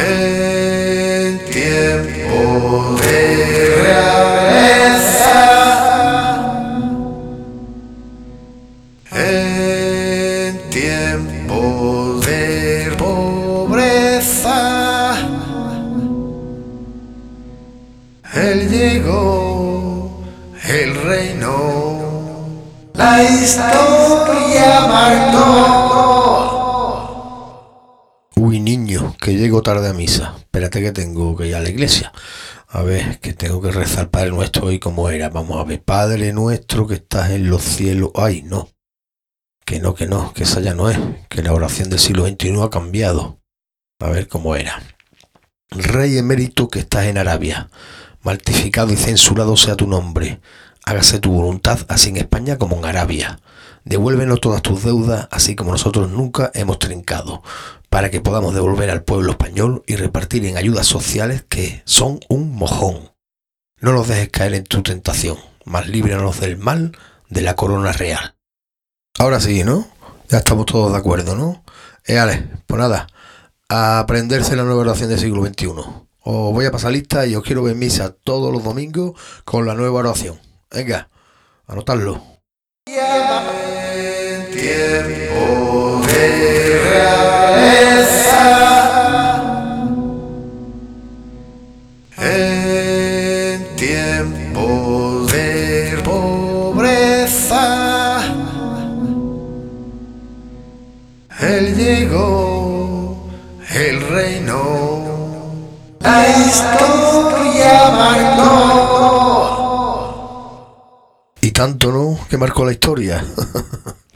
En tiempo de realeza. En tiempo de pobreza. Él llegó, el reino. La historia marcó. Que llego tarde a misa. Espérate que tengo que ir a la iglesia. A ver, que tengo que rezar Padre Nuestro hoy como era. Vamos a ver, Padre Nuestro que estás en los cielos. Ay, no. Que no, que no, que esa ya no es. Que la oración del siglo XXI ha cambiado. A ver cómo era. Rey emérito que estás en Arabia. Maltificado y censurado sea tu nombre. Hágase tu voluntad así en España como en Arabia. Devuélvenos todas tus deudas, así como nosotros nunca hemos trincado para que podamos devolver al pueblo español y repartir en ayudas sociales que son un mojón. No nos dejes caer en tu tentación, más líbranos del mal de la corona real. Ahora sí, ¿no? Ya estamos todos de acuerdo, ¿no? Eh, Ale, pues nada, a aprenderse la nueva oración del siglo XXI. Os voy a pasar lista y os quiero ver misa todos los domingos con la nueva oración. Venga, anotadlo. Tiempo de En tiempo de pobreza, Él llegó, el reino, la historia marcó. Tanto, ¿no? Que marcó la historia.